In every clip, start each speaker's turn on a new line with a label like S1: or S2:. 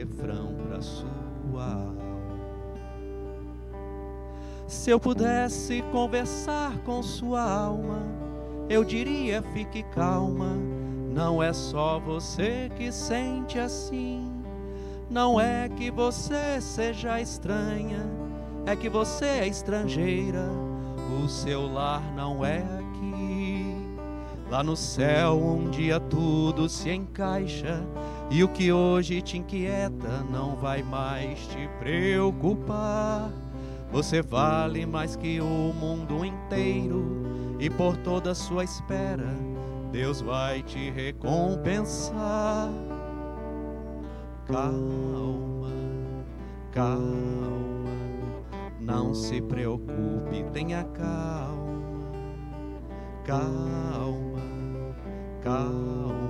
S1: refrão para sua alma. Se eu pudesse conversar com sua alma, eu diria: fique calma. Não é só você que sente assim. Não é que você seja estranha, é que você é estrangeira. O seu lar não é aqui. Lá no céu, um dia tudo se encaixa. E o que hoje te inquieta não vai mais te preocupar. Você vale mais que o mundo inteiro, e por toda a sua espera, Deus vai te recompensar. Calma, calma, não se preocupe, tenha calma, calma, calma.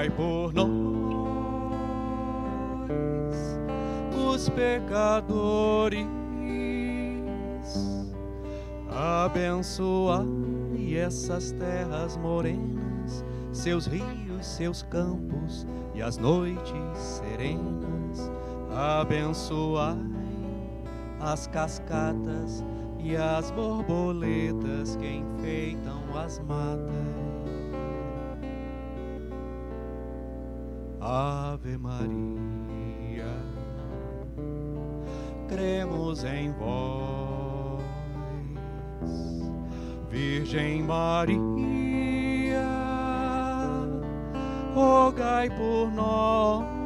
S1: Rogai por nós, os pecadores, abençoai essas terras morenas, seus rios, seus campos e as noites serenas abençoai as cascatas e as borboletas que enfeitam as matas. Ave Maria, cremos em vós, Virgem Maria, rogai por nós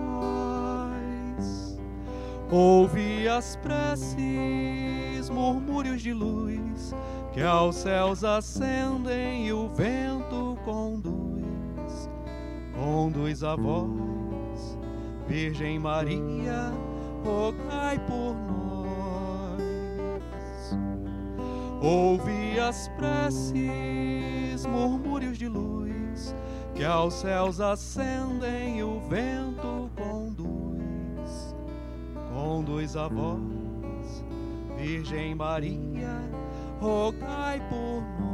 S1: Ouvi as preces, murmúrios de luz que aos céus ascendem e o vento conduz. Conduz a voz, Virgem Maria, rogai por nós. Ouvi as preces, murmúrios de luz que aos céus ascendem e o vento conduz conduz a vós, Virgem Maria, rogai por nós.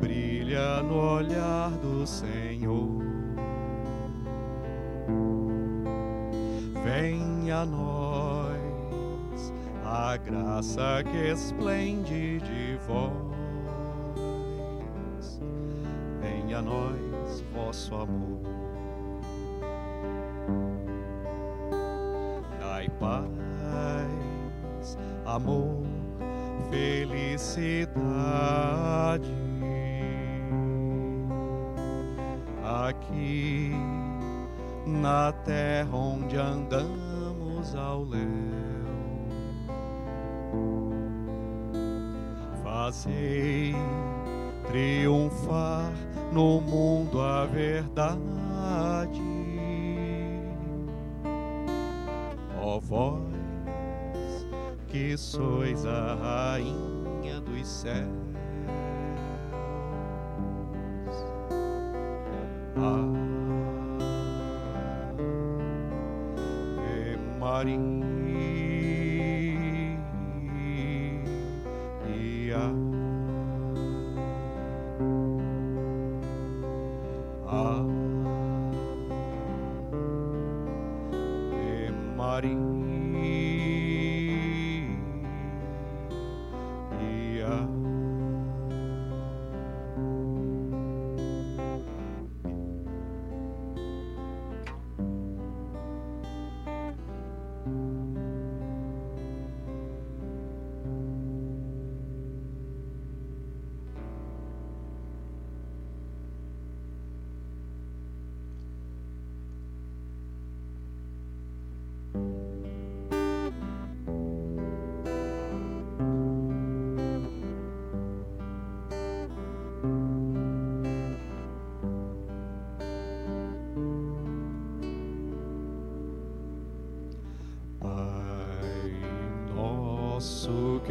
S2: brilha no olhar do Senhor.
S1: Venha a nós a graça que esplende de vós. Venha a nós vosso amor. Dai paz, amor, felicidade. Na terra onde andamos ao léu. Fazei triunfar no mundo a verdade. Ó vós que sois a rainha dos céus. Ah,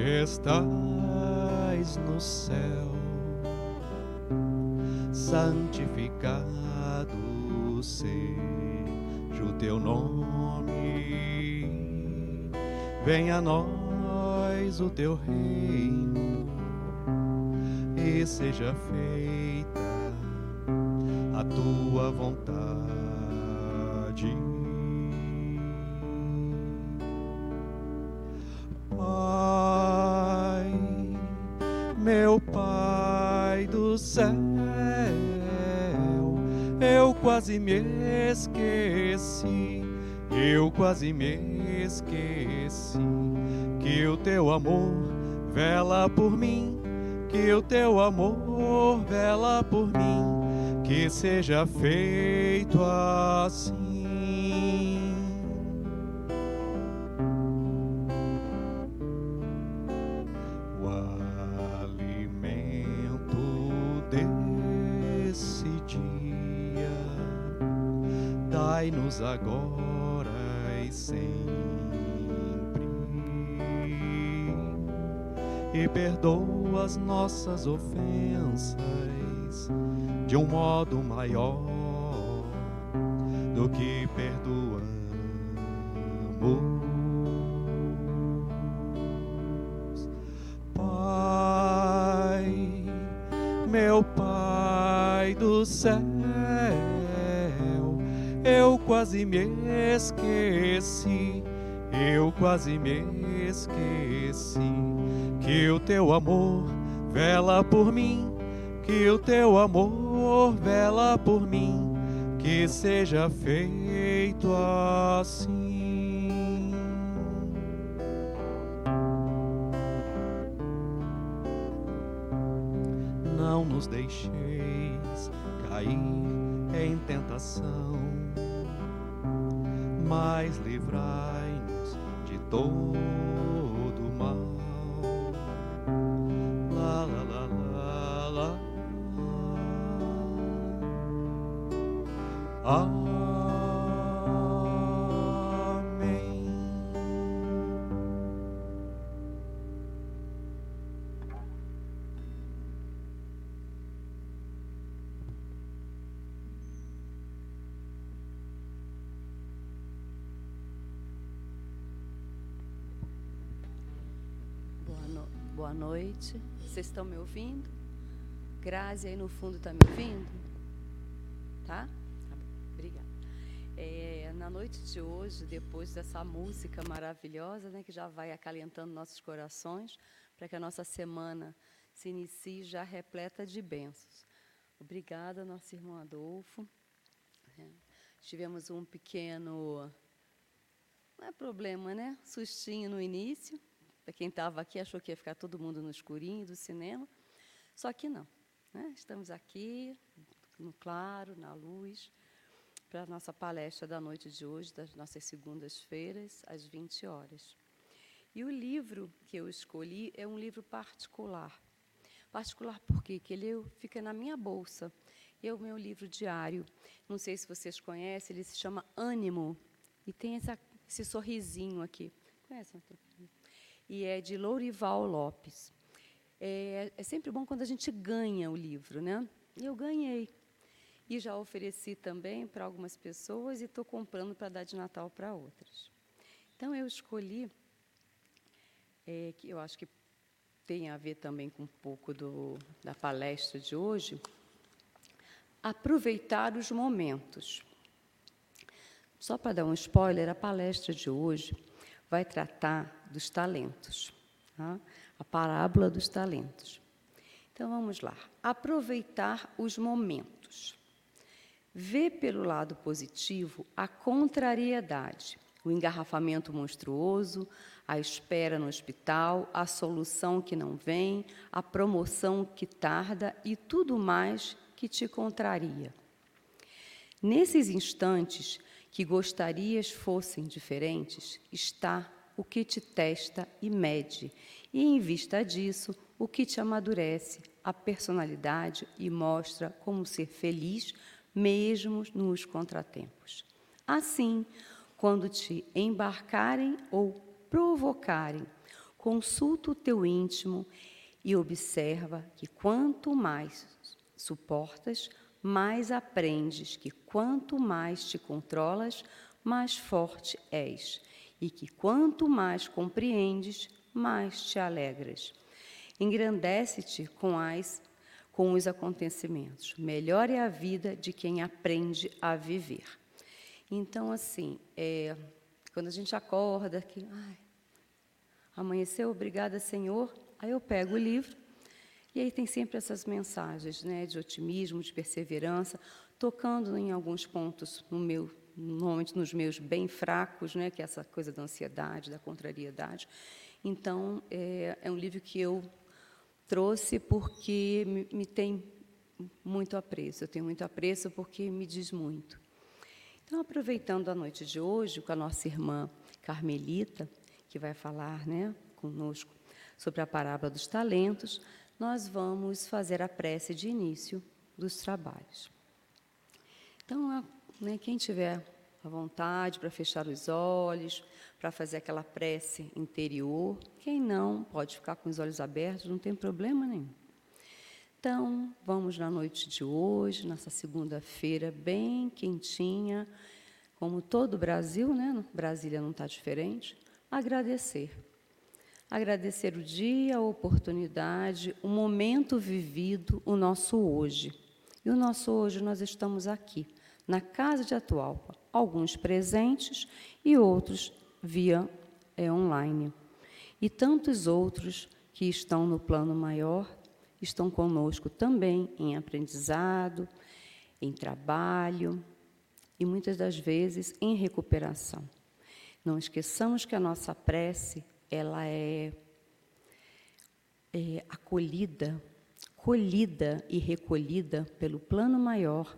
S1: estás no céu, santificado seja o teu nome, venha a nós o teu reino. E seja feita a tua vontade quase me esqueci que o teu amor vela por mim, que o teu amor vela por mim, que seja feito assim. agora Perdoa as nossas ofensas de um modo maior do que perdoamos. Pai, meu Pai do céu eu quase me esqueci, eu quase me esqueci que o teu amor vela por mim, que o teu amor vela por mim, que seja feito assim. Não nos deixeis cair em tentação mas livrai-nos de todo mal. La la la la la. Ah.
S2: Noite. Vocês estão me ouvindo? Grazi aí no fundo está me ouvindo? Tá? tá Obrigada. É, na noite de hoje, depois dessa música maravilhosa, né, que já vai acalentando nossos corações, para que a nossa semana se inicie já repleta de bênçãos. Obrigada, nosso irmão Adolfo. É, tivemos um pequeno, não é problema, né? Sustinho no início. Para quem estava aqui, achou que ia ficar todo mundo no escurinho do cinema. Só que não. Né? Estamos aqui, no claro, na luz para a nossa palestra da noite de hoje, das nossas segundas-feiras, às 20 horas. E o livro que eu escolhi é um livro particular. Particular por quê? Porque ele fica na minha bolsa. É o meu livro diário. Não sei se vocês conhecem, ele se chama Ânimo. E tem essa, esse sorrisinho aqui. Conhece? E é de Lourival Lopes. É, é sempre bom quando a gente ganha o livro, né? Eu ganhei. E já ofereci também para algumas pessoas e estou comprando para dar de Natal para outras. Então, eu escolhi, é, que eu acho que tem a ver também com um pouco do, da palestra de hoje, aproveitar os momentos. Só para dar um spoiler, a palestra de hoje vai tratar dos talentos, tá? a parábola dos talentos. Então vamos lá. Aproveitar os momentos vê pelo lado positivo a contrariedade, o engarrafamento monstruoso, a espera no hospital, a solução que não vem, a promoção que tarda e tudo mais que te contraria. Nesses instantes que gostarias fossem diferentes, está o que te testa e mede, e em vista disso, o que te amadurece. A personalidade e mostra como ser feliz mesmo nos contratempos. Assim, quando te embarcarem ou provocarem, consulta o teu íntimo e observa que quanto mais suportas, mais aprendes que quanto mais te controlas, mais forte és, e que quanto mais compreendes, mais te alegras. Engrandece-te com as com os acontecimentos. Melhor é a vida de quem aprende a viver. Então, assim, é, quando a gente acorda, que ai, amanheceu, obrigada, Senhor, aí eu pego o livro e aí tem sempre essas mensagens, né, de otimismo, de perseverança, tocando em alguns pontos no meu, normalmente nos meus bem fracos, né, que é essa coisa da ansiedade, da contrariedade. Então, é, é um livro que eu trouxe porque me, me tem muito apreço. Eu tenho muito apreço porque me diz muito. Então, aproveitando a noite de hoje com a nossa irmã Carmelita, que vai falar né, conosco sobre a parábola dos talentos, nós vamos fazer a prece de início dos trabalhos. Então, né, quem tiver à vontade para fechar os olhos, para fazer aquela prece interior. Quem não, pode ficar com os olhos abertos, não tem problema nenhum. Então, vamos na noite de hoje, nessa segunda-feira, bem quentinha, como todo o Brasil, né? Brasília não está diferente, agradecer. Agradecer o dia, a oportunidade, o momento vivido, o nosso hoje. E o nosso hoje nós estamos aqui, na Casa de Atualpa, alguns presentes e outros via é, online. E tantos outros que estão no plano maior estão conosco também em aprendizado, em trabalho e muitas das vezes em recuperação. Não esqueçamos que a nossa prece ela é, é acolhida, colhida e recolhida pelo plano maior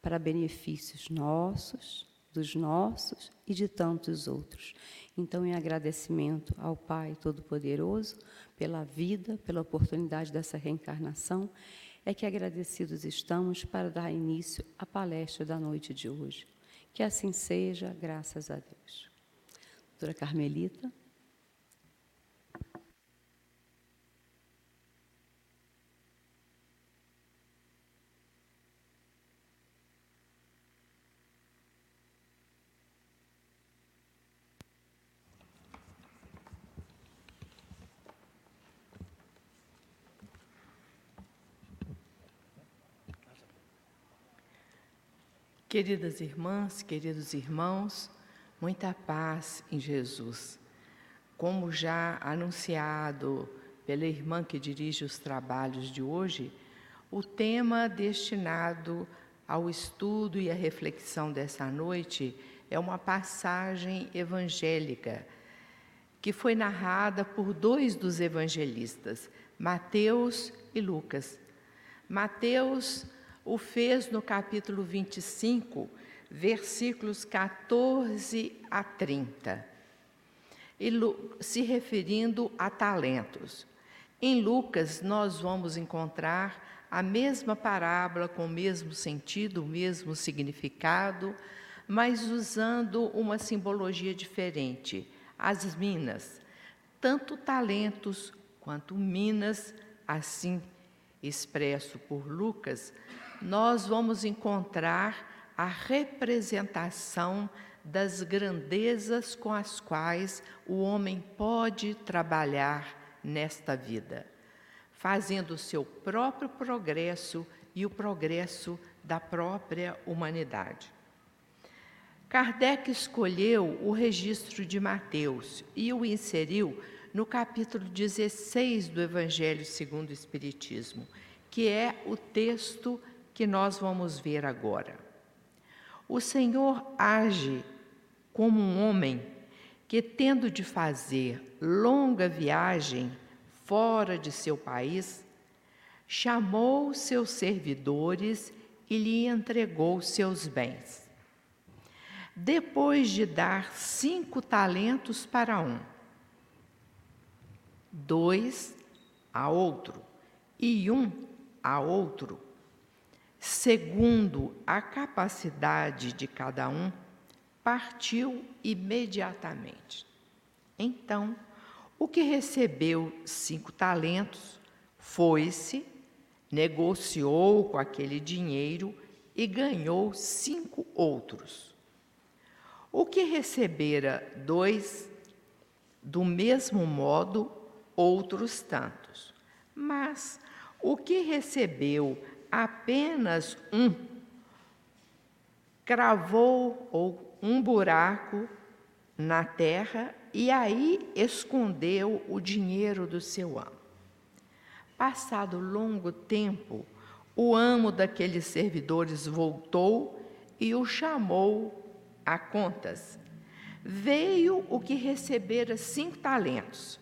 S2: para benefícios nossos, dos nossos e de tantos outros. Então, em agradecimento ao Pai Todo-Poderoso pela vida, pela oportunidade dessa reencarnação, é que agradecidos estamos para dar início à palestra da noite de hoje. Que assim seja, graças a Deus. Doutora Carmelita.
S3: Queridas irmãs, queridos irmãos, muita paz em Jesus. Como já anunciado pela irmã que dirige os trabalhos de hoje, o tema destinado ao estudo e à reflexão dessa noite é uma passagem evangélica que foi narrada por dois dos evangelistas, Mateus e Lucas. Mateus o fez no capítulo 25, versículos 14 a 30, se referindo a talentos. Em Lucas, nós vamos encontrar a mesma parábola com o mesmo sentido, o mesmo significado, mas usando uma simbologia diferente. As minas, tanto talentos quanto minas, assim expresso por Lucas, nós vamos encontrar a representação das grandezas com as quais o homem pode trabalhar nesta vida, fazendo o seu próprio progresso e o progresso da própria humanidade. Kardec escolheu o registro de Mateus e o inseriu no capítulo 16 do Evangelho segundo o Espiritismo, que é o texto que nós vamos ver agora. O Senhor age como um homem que, tendo de fazer longa viagem fora de seu país, chamou seus servidores e lhe entregou seus bens. Depois de dar cinco talentos para um, dois a outro e um a outro, segundo a capacidade de cada um, partiu imediatamente. Então, o que recebeu cinco talentos foi-se, negociou com aquele dinheiro e ganhou cinco outros. O que recebera dois, do mesmo modo, outros tantos. Mas o que recebeu apenas um, cravou ou um buraco na terra e aí escondeu o dinheiro do seu amo. Passado longo tempo, o amo daqueles servidores voltou e o chamou a contas. Veio o que recebera cinco talentos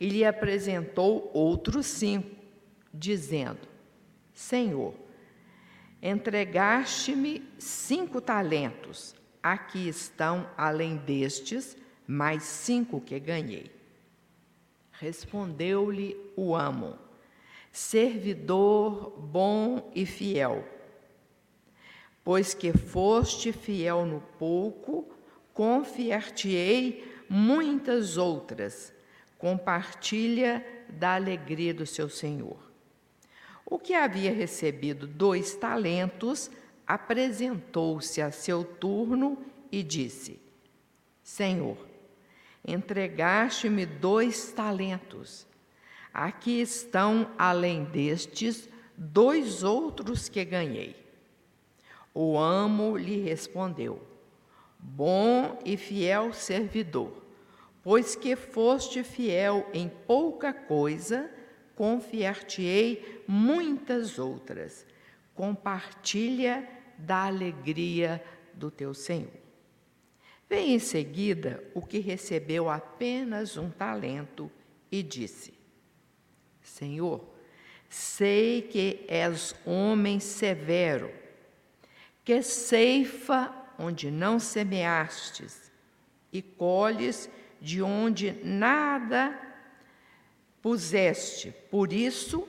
S3: e lhe apresentou outros cinco, dizendo: Senhor, entregaste-me cinco talentos, aqui estão, além destes, mais cinco que ganhei. Respondeu-lhe o amo: Servidor bom e fiel, pois que foste fiel no pouco, confiar-te-ei muitas outras. Compartilha da alegria do seu Senhor. O que havia recebido dois talentos apresentou-se a seu turno e disse: Senhor, entregaste-me dois talentos. Aqui estão, além destes, dois outros que ganhei. O amo lhe respondeu: Bom e fiel servidor, pois que foste fiel em pouca coisa, confiar-te-ei muitas outras. Compartilha da alegria do teu Senhor. Vem em seguida o que recebeu apenas um talento e disse: Senhor, sei que és homem severo, que ceifa onde não semeastes e colhes de onde nada puseste. Por isso,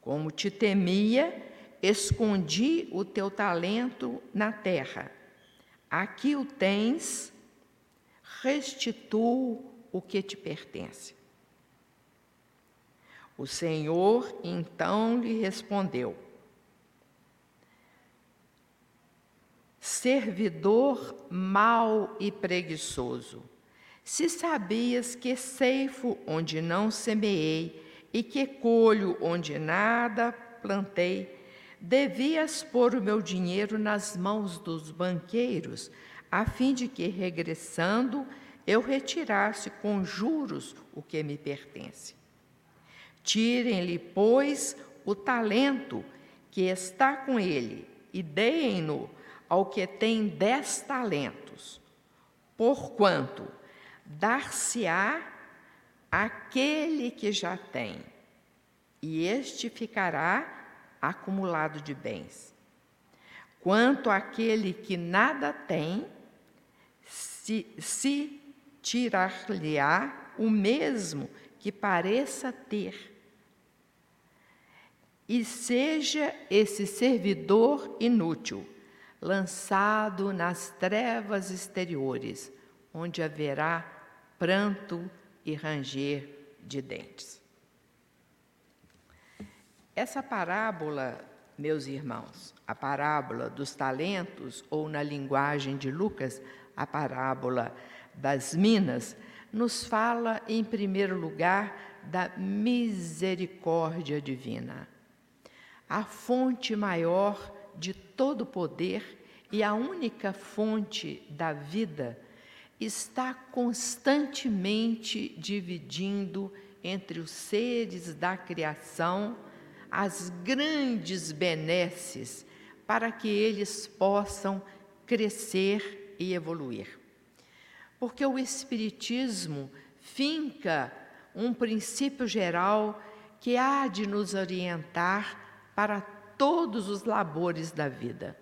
S3: como te temia, escondi o teu talento na terra. Aqui o tens, restitua o que te pertence. O Senhor então lhe respondeu: Servidor mau e preguiçoso, se sabias que ceifo onde não semeei e que colho onde nada plantei, devias pôr o meu dinheiro nas mãos dos banqueiros, a fim de que, regressando, eu retirasse com juros o que me pertence. Tirem-lhe, pois, o talento que está com ele e deem-no ao que tem dez talentos, porquanto dar-se-á aquele que já tem, e este ficará acumulado de bens. Quanto àquele que nada tem, se, se tirar-lhe-á o mesmo que pareça ter. E seja esse servidor inútil, lançado nas trevas exteriores, onde haverá pranto e ranger de dentes. Essa parábola, meus irmãos, a parábola dos talentos, ou na linguagem de Lucas, a parábola das minas, nos fala, em primeiro lugar, da misericórdia divina. A fonte maior de todo poder e a única fonte da vida está constantemente dividindo entre os seres da criação as grandes benesses para que eles possam crescer e evoluir. Porque o Espiritismo finca um princípio geral que há de nos orientar para todos os labores da vida.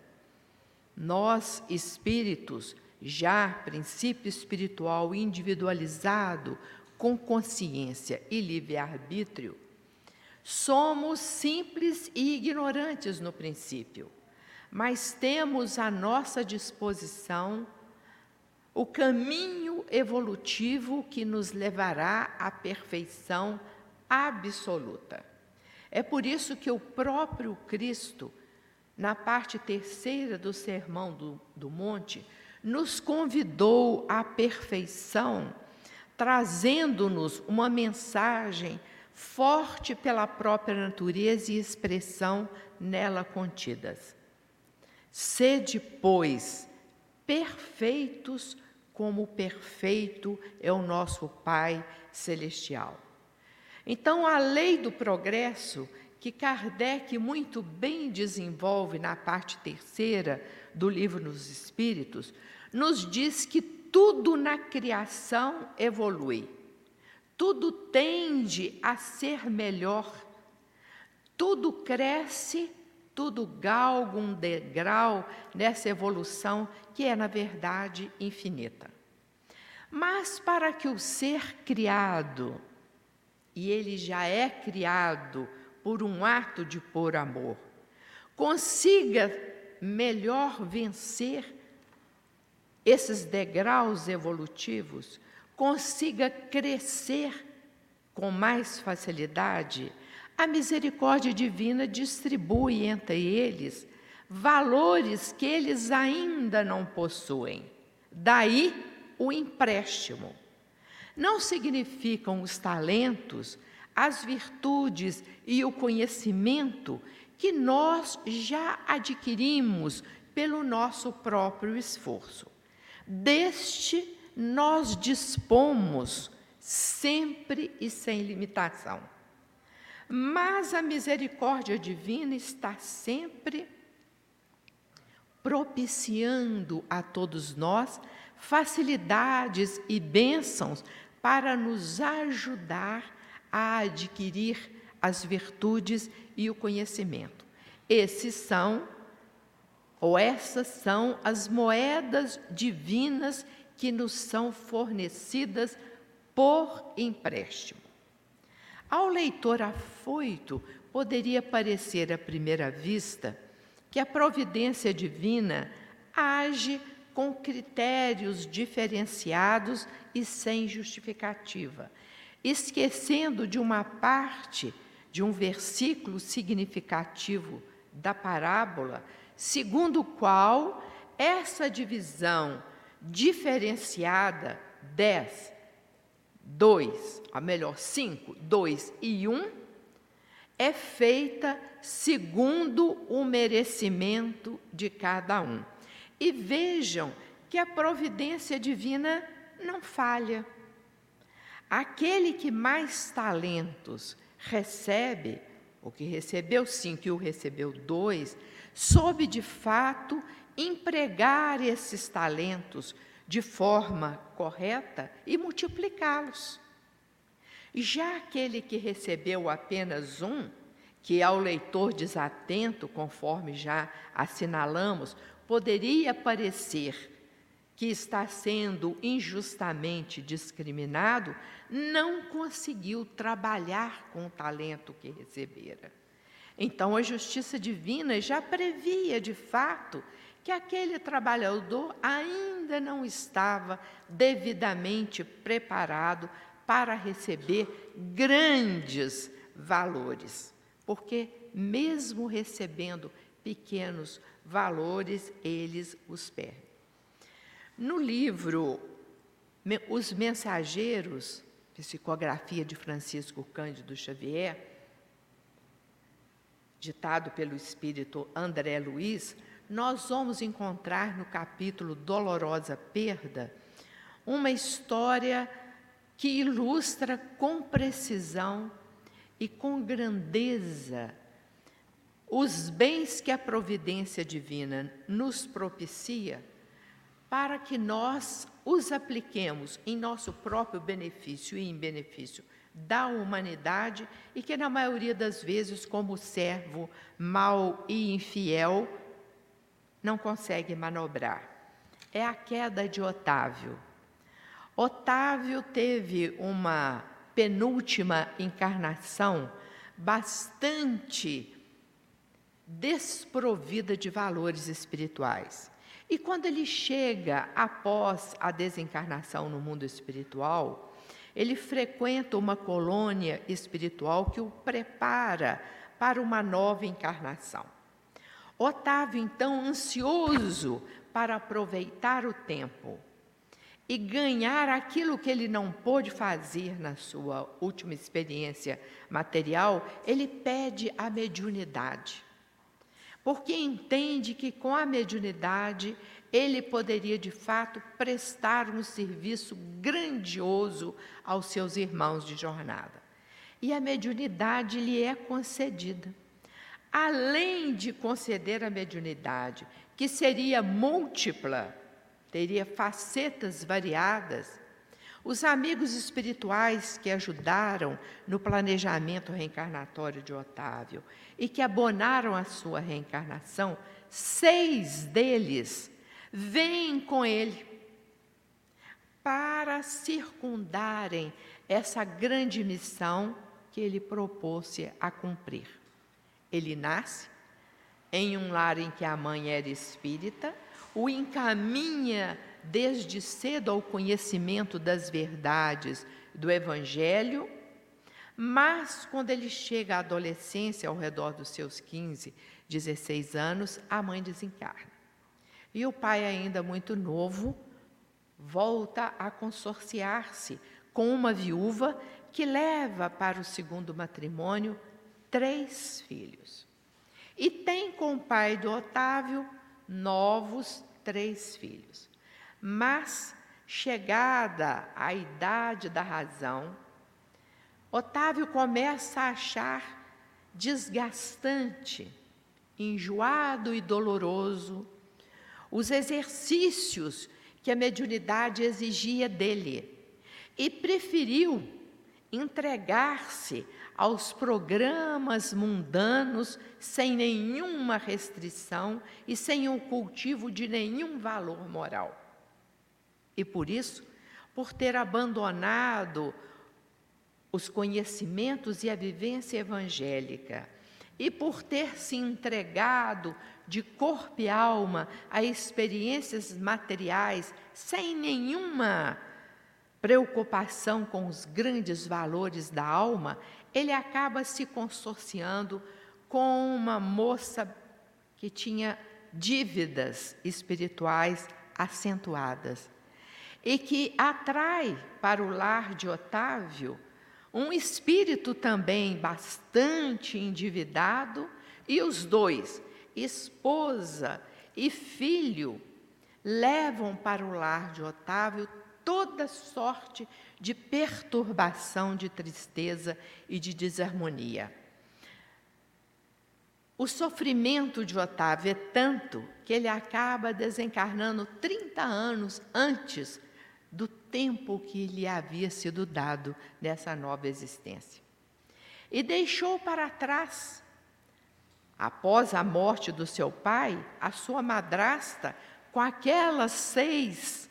S3: Nós, espíritos, já princípio espiritual individualizado, com consciência e livre-arbítrio, Somos simples e ignorantes no princípio, mas temos à nossa disposição o caminho evolutivo que nos levará à perfeição absoluta. É por isso que o próprio Cristo, na parte terceira do Sermão do, do Monte, nos convidou à perfeição, trazendo-nos uma mensagem forte pela própria natureza e expressão nela contidas. Sede, pois, perfeitos como perfeito é o nosso Pai celestial. Então, a lei do progresso, que Kardec muito bem desenvolve na parte terceira do livro dos Espíritos, nos diz que tudo na criação evolui tudo tende a ser melhor, tudo cresce, tudo galga um degrau nessa evolução que é, na verdade, infinita. Mas para que o ser criado, e ele já é criado por um ato de pôr amor, consiga melhor vencer esses degraus evolutivos, consiga crescer com mais facilidade, a misericórdia divina distribui entre eles valores que eles ainda não possuem. Daí o empréstimo. Não significam os talentos, as virtudes e o conhecimento que nós já adquirimos pelo nosso próprio esforço. Deste nós dispomos sempre e sem limitação. Mas a misericórdia divina está sempre propiciando a todos nós facilidades e bênçãos para nos ajudar a adquirir as virtudes e o conhecimento. Esses são, ou essas são, as moedas divinas que nos são fornecidas por empréstimo. Ao leitor afoito, poderia parecer à primeira vista que a providência divina age com critérios diferenciados e sem justificativa, esquecendo de uma parte de um versículo significativo da parábola, segundo o qual essa divisão diferenciada 10, 2, a melhor 5, 2 e 1, é feita segundo o merecimento de cada um. E vejam que a providência divina não falha. Aquele que mais talentos recebe, o que recebeu cinco e o recebeu dois, soube de fato empregar esses talentos de forma correta e multiplicá-los. Já aquele que recebeu apenas um, que ao leitor desatento, conforme já assinalamos, poderia parecer que está sendo injustamente discriminado, não conseguiu trabalhar com o talento que recebera. Então, a justiça divina já previa, de fato, que aquele trabalhador ainda não estava devidamente preparado para receber grandes valores, porque, mesmo recebendo pequenos valores, eles os perdem. No livro Os Mensageiros, psicografia de Francisco Cândido Xavier, ditado pelo espírito André Luiz, nós vamos encontrar no capítulo Dolorosa Perda uma história que ilustra com precisão e com grandeza os bens que a providência divina nos propicia para que nós os apliquemos em nosso próprio benefício e em benefício da humanidade e que, na maioria das vezes, como servo mau e infiel, não consegue manobrar. É a queda de Otávio. Otávio teve uma penúltima encarnação bastante desprovida de valores espirituais. E quando ele chega após a desencarnação no mundo espiritual, ele frequenta uma colônia espiritual que o prepara para uma nova encarnação. Otávio, então, ansioso para aproveitar o tempo e ganhar aquilo que ele não pôde fazer na sua última experiência material, ele pede a mediunidade porque entende que com a mediunidade ele poderia de fato prestar um serviço grandioso aos seus irmãos de jornada. E a mediunidade lhe é concedida. Além de conceder a mediunidade, que seria múltipla, teria facetas variadas, os amigos espirituais que ajudaram no planejamento reencarnatório de Otávio e que abonaram a sua reencarnação, seis deles vêm com ele para circundarem essa grande missão que ele propôs-se a cumprir. Ele nasce em um lar em que a mãe era espírita, o encaminha desde cedo ao conhecimento das verdades do Evangelho, mas quando ele chega à adolescência, ao redor dos seus 15, 16 anos, a mãe desencarna. E o pai, ainda muito novo, volta a consorciar-se com uma viúva que leva para o segundo matrimônio três filhos. E tem com o pai do Otávio novos três filhos. Mas, chegada à idade da razão, Otávio começa a achar desgastante, enjoado e doloroso os exercícios que a mediunidade exigia dele e preferiu entregar-se aos programas mundanos sem nenhuma restrição e sem o cultivo de nenhum valor moral. E por isso, por ter abandonado os conhecimentos e a vivência evangélica, e por ter se entregado de corpo e alma a experiências materiais sem nenhuma preocupação com os grandes valores da alma, ele acaba se consorciando com uma moça que tinha dívidas espirituais acentuadas e que atrai para o lar de Otávio um espírito também bastante endividado, e os dois, esposa e filho, levam para o lar de Otávio toda sorte de perturbação, de tristeza e de desarmonia. O sofrimento de Otávio é tanto que ele acaba desencarnando 30 anos antes do tempo que lhe havia sido dado nessa nova existência. E deixou para trás, após a morte do seu pai, a sua madrasta com aquelas seis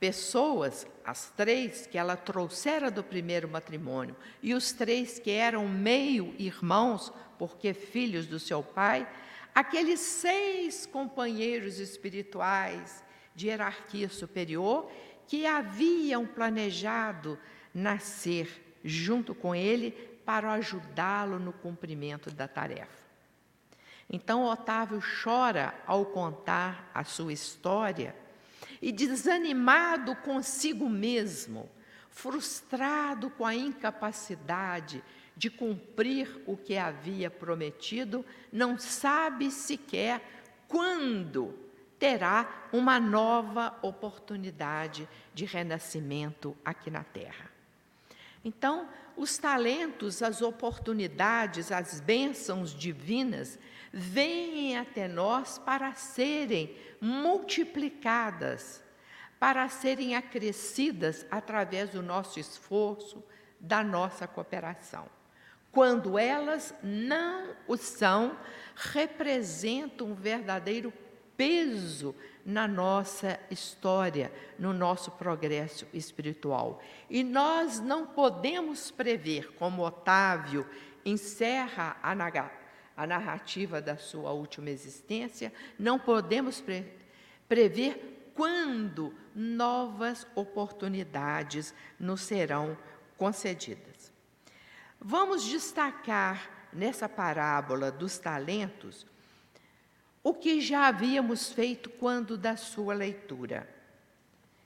S3: pessoas, as três que ela trouxera do primeiro matrimônio e os três que eram meio irmãos porque filhos do seu pai, aqueles seis companheiros espirituais de hierarquia superior que haviam planejado nascer junto com ele para ajudá-lo no cumprimento da tarefa. Então Otávio chora ao contar a sua história e, desanimado consigo mesmo, frustrado com a incapacidade de cumprir o que havia prometido, não sabe sequer quando terá uma nova oportunidade de renascimento aqui na Terra. Então, os talentos, as oportunidades, as bênçãos divinas vêm até nós para serem multiplicadas, para serem acrescidas através do nosso esforço, da nossa cooperação. Quando elas não o são, representam um verdadeiro peso na nossa história, no nosso progresso espiritual. E nós não podemos prever, como Otávio encerra a, a narrativa da sua última existência, não podemos pre prever quando novas oportunidades nos serão concedidas. Vamos destacar nessa parábola dos talentos o que já havíamos feito quando da sua leitura,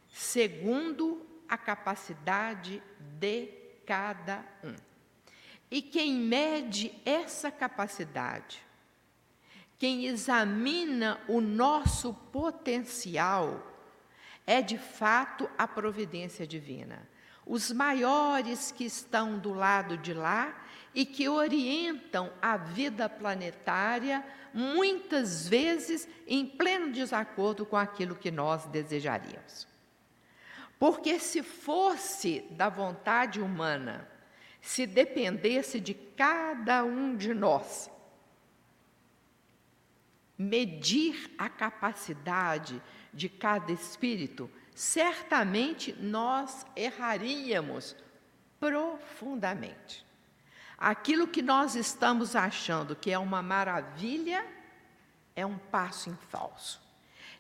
S3: segundo a capacidade de cada um. E quem mede essa capacidade, quem examina o nosso potencial, é de fato a providência divina. Os maiores que estão do lado de lá e que orientam a vida planetária, muitas vezes em pleno desacordo com aquilo que nós desejaríamos. Porque se fosse da vontade humana, se dependesse de cada um de nós, medir a capacidade de cada espírito, certamente nós erraríamos profundamente. Aquilo que nós estamos achando que é uma maravilha é um passo em falso.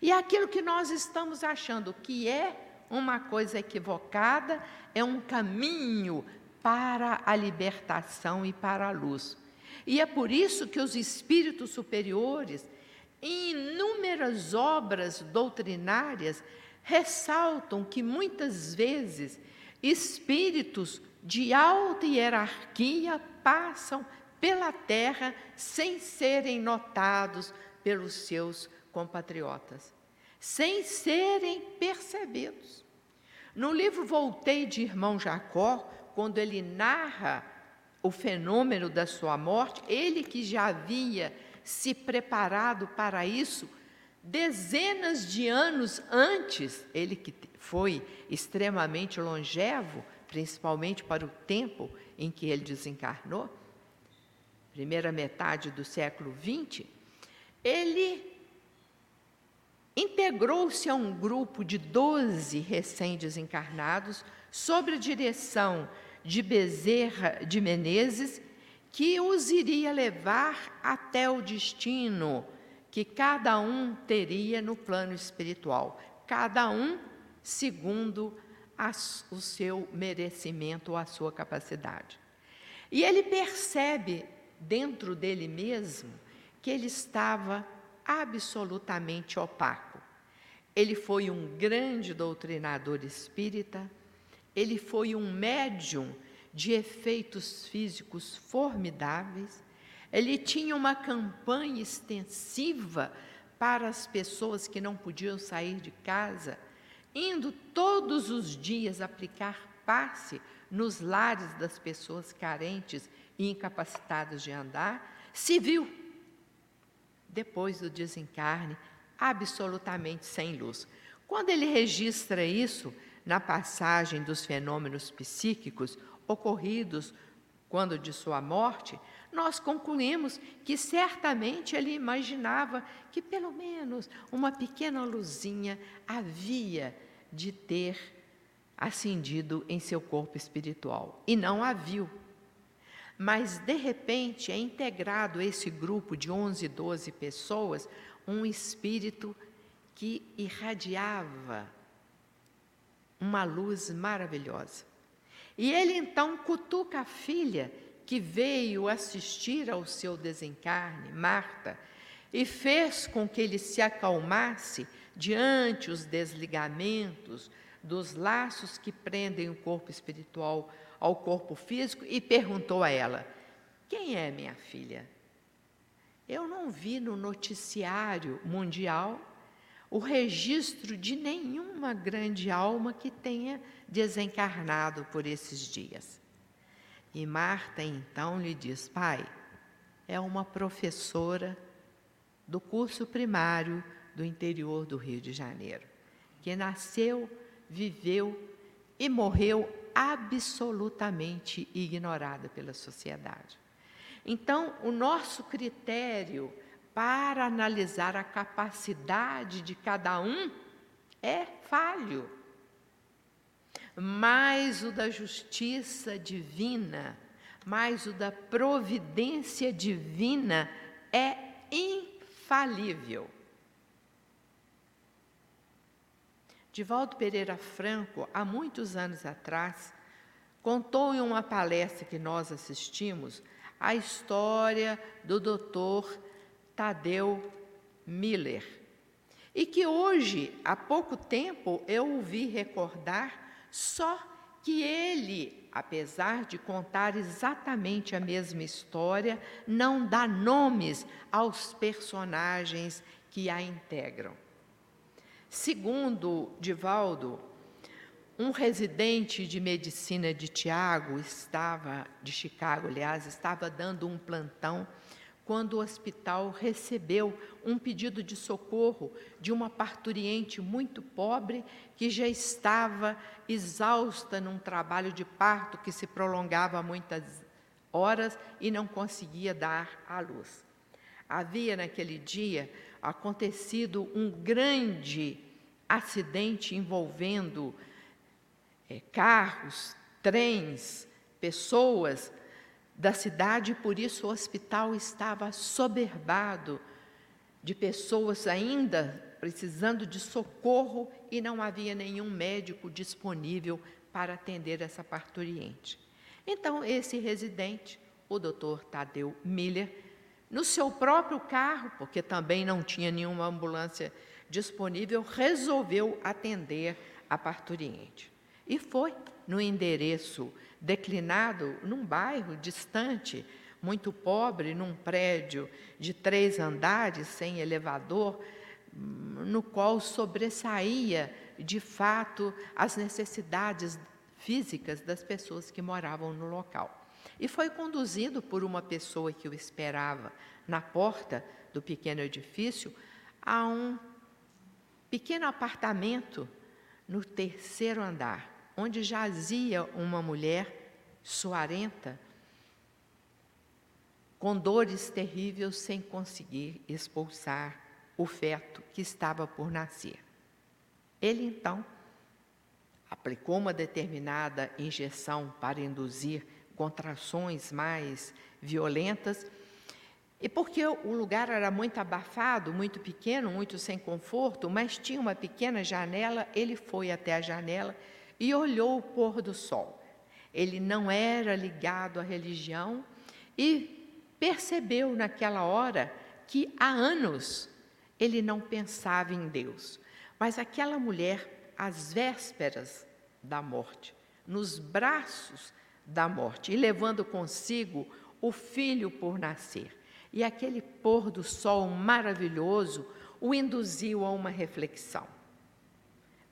S3: E aquilo que nós estamos achando que é uma coisa equivocada é um caminho para a libertação e para a luz. E é por isso que os espíritos superiores, em inúmeras obras doutrinárias, ressaltam que muitas vezes espíritos de alta hierarquia passam pela terra sem serem notados pelos seus compatriotas, sem serem percebidos. No livro Voltei de Irmão Jacó, quando ele narra o fenômeno da sua morte, ele que já havia se preparado para isso, Dezenas de anos antes, ele que foi extremamente longevo, principalmente para o tempo em que ele desencarnou, primeira metade do século XX, ele integrou-se a um grupo de 12 recém-desencarnados, sob a direção de Bezerra de Menezes, que os iria levar até o destino que cada um teria no plano espiritual, cada um segundo o seu merecimento ou a sua capacidade. E ele percebe dentro dele mesmo que ele estava absolutamente opaco. Ele foi um grande doutrinador espírita, ele foi um médium de efeitos físicos formidáveis. Ele tinha uma campanha extensiva para as pessoas que não podiam sair de casa, indo todos os dias aplicar passe nos lares das pessoas carentes e incapacitadas de andar, se viu, depois do desencarne, absolutamente sem luz. Quando ele registra isso na passagem dos fenômenos psíquicos ocorridos quando de sua morte, nós concluímos que certamente ele imaginava que pelo menos uma pequena luzinha havia de ter acendido em seu corpo espiritual e não a viu. Mas de repente é integrado esse grupo de 11, 12 pessoas um espírito que irradiava uma luz maravilhosa. E ele então cutuca a filha que veio assistir ao seu desencarne, Marta, e fez com que ele se acalmasse diante os desligamentos dos laços que prendem o corpo espiritual ao corpo físico e perguntou a ela: Quem é minha filha? Eu não vi no noticiário mundial o registro de nenhuma grande alma que tenha desencarnado por esses dias. E Marta então lhe diz: Pai, é uma professora do curso primário do interior do Rio de Janeiro, que nasceu, viveu e morreu absolutamente ignorada pela sociedade. Então, o nosso critério para analisar a capacidade de cada um é falho mais o da justiça divina, mais o da providência divina é infalível. Divaldo Pereira Franco, há muitos anos atrás, contou em uma palestra que nós assistimos a história do doutor Tadeu Miller. E que hoje, há pouco tempo, eu ouvi recordar só que ele, apesar de contar exatamente a mesma história, não dá nomes aos personagens que a integram. Segundo Divaldo, um residente de medicina de Tiago estava de Chicago, aliás, estava dando um plantão quando o hospital recebeu um pedido de socorro de uma parturiente muito pobre que já estava exausta num trabalho de parto que se prolongava muitas horas e não conseguia dar à luz. Havia naquele dia acontecido um grande acidente envolvendo é, carros, trens, pessoas da cidade, por isso o hospital estava soberbado de pessoas ainda precisando de socorro e não havia nenhum médico disponível para atender essa parturiente. Então, esse residente, o doutor Tadeu Miller, no seu próprio carro, porque também não tinha nenhuma ambulância disponível, resolveu atender a parturiente. E foi no endereço declinado num bairro distante, muito pobre, num prédio de três andares, sem elevador, no qual sobressaía, de fato, as necessidades físicas das pessoas que moravam no local. E foi conduzido por uma pessoa que o esperava na porta do pequeno edifício a um pequeno apartamento no terceiro andar onde jazia uma mulher suarenta, com dores terríveis, sem conseguir expulsar o feto que estava por nascer. Ele então aplicou uma determinada injeção para induzir contrações mais violentas. E porque o lugar era muito abafado, muito pequeno, muito sem conforto, mas tinha uma pequena janela, ele foi até a janela e olhou o pôr do sol. Ele não era ligado à religião e percebeu naquela hora que há anos ele não pensava em Deus. Mas aquela mulher, às vésperas da morte, nos braços da morte, e levando consigo o filho por nascer. E aquele pôr do sol maravilhoso o induziu a uma reflexão.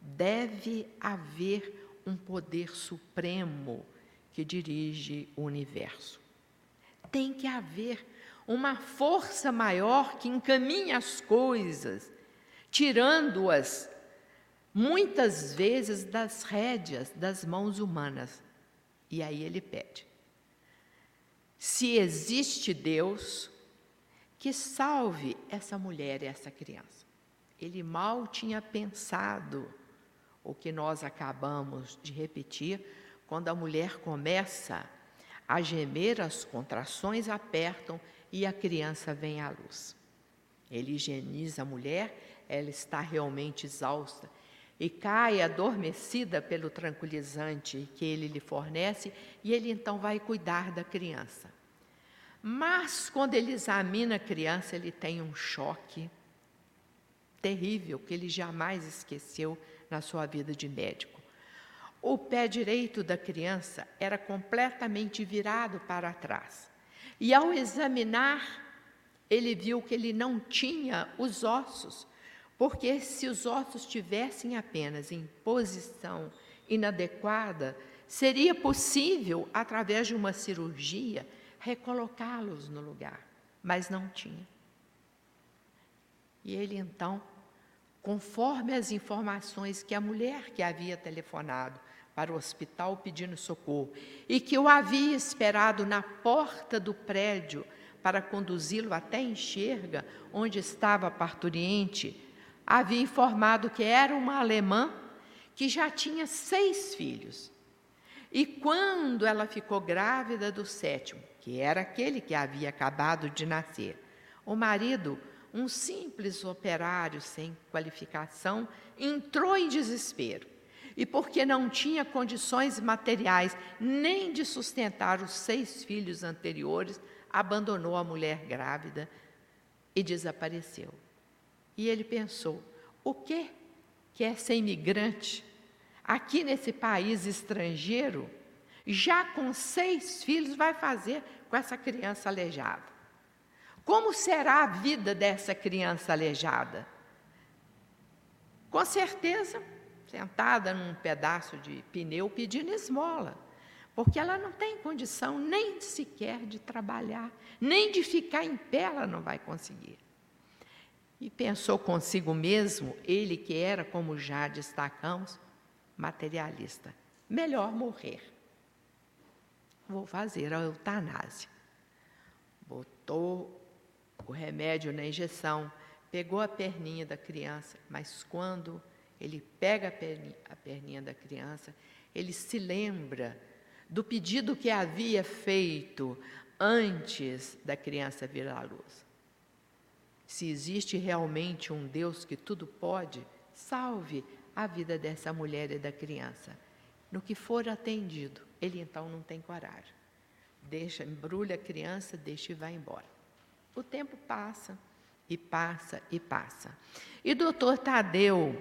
S3: Deve haver um poder supremo que dirige o universo. Tem que haver uma força maior que encaminha as coisas, tirando-as muitas vezes das rédeas das mãos humanas. E aí ele pede: se existe Deus, que salve essa mulher e essa criança. Ele mal tinha pensado o que nós acabamos de repetir, quando a mulher começa a gemer, as contrações apertam e a criança vem à luz. Ele higieniza a mulher, ela está realmente exausta e cai adormecida pelo tranquilizante que ele lhe fornece, e ele então vai cuidar da criança. Mas quando ele examina a criança, ele tem um choque terrível que ele jamais esqueceu na sua vida de médico. O pé direito da criança era completamente virado para trás. E ao examinar, ele viu que ele não tinha os ossos, porque se os ossos estivessem apenas em posição inadequada, seria possível, através de uma cirurgia, recolocá-los no lugar, mas não tinha. E ele então, conforme as informações que a mulher que havia telefonado para o hospital pedindo socorro e que o havia esperado na porta do prédio para conduzi-lo até enxerga onde estava a parturiente, havia informado que era uma alemã que já tinha seis filhos. E quando ela ficou grávida do sétimo, que era aquele que havia acabado de nascer. O marido, um simples operário sem qualificação, entrou em desespero. E porque não tinha condições materiais nem de sustentar os seis filhos anteriores, abandonou a mulher grávida e desapareceu. E ele pensou: o que que é ser imigrante aqui nesse país estrangeiro? já com seis filhos, vai fazer com essa criança aleijada? Como será a vida dessa criança aleijada? Com certeza, sentada num pedaço de pneu pedindo esmola, porque ela não tem condição nem sequer de trabalhar, nem de ficar em pé ela não vai conseguir. E pensou consigo mesmo, ele que era, como já destacamos, materialista: melhor morrer vou fazer a eutanásia. Botou o remédio na injeção, pegou a perninha da criança, mas quando ele pega a perninha, a perninha da criança, ele se lembra do pedido que havia feito antes da criança vir à luz. Se existe realmente um Deus que tudo pode, salve a vida dessa mulher e da criança. No que for atendido, ele então não tem coragem. Deixa, embrulha a criança, deixa e vai embora. O tempo passa, e passa, e passa. E doutor Tadeu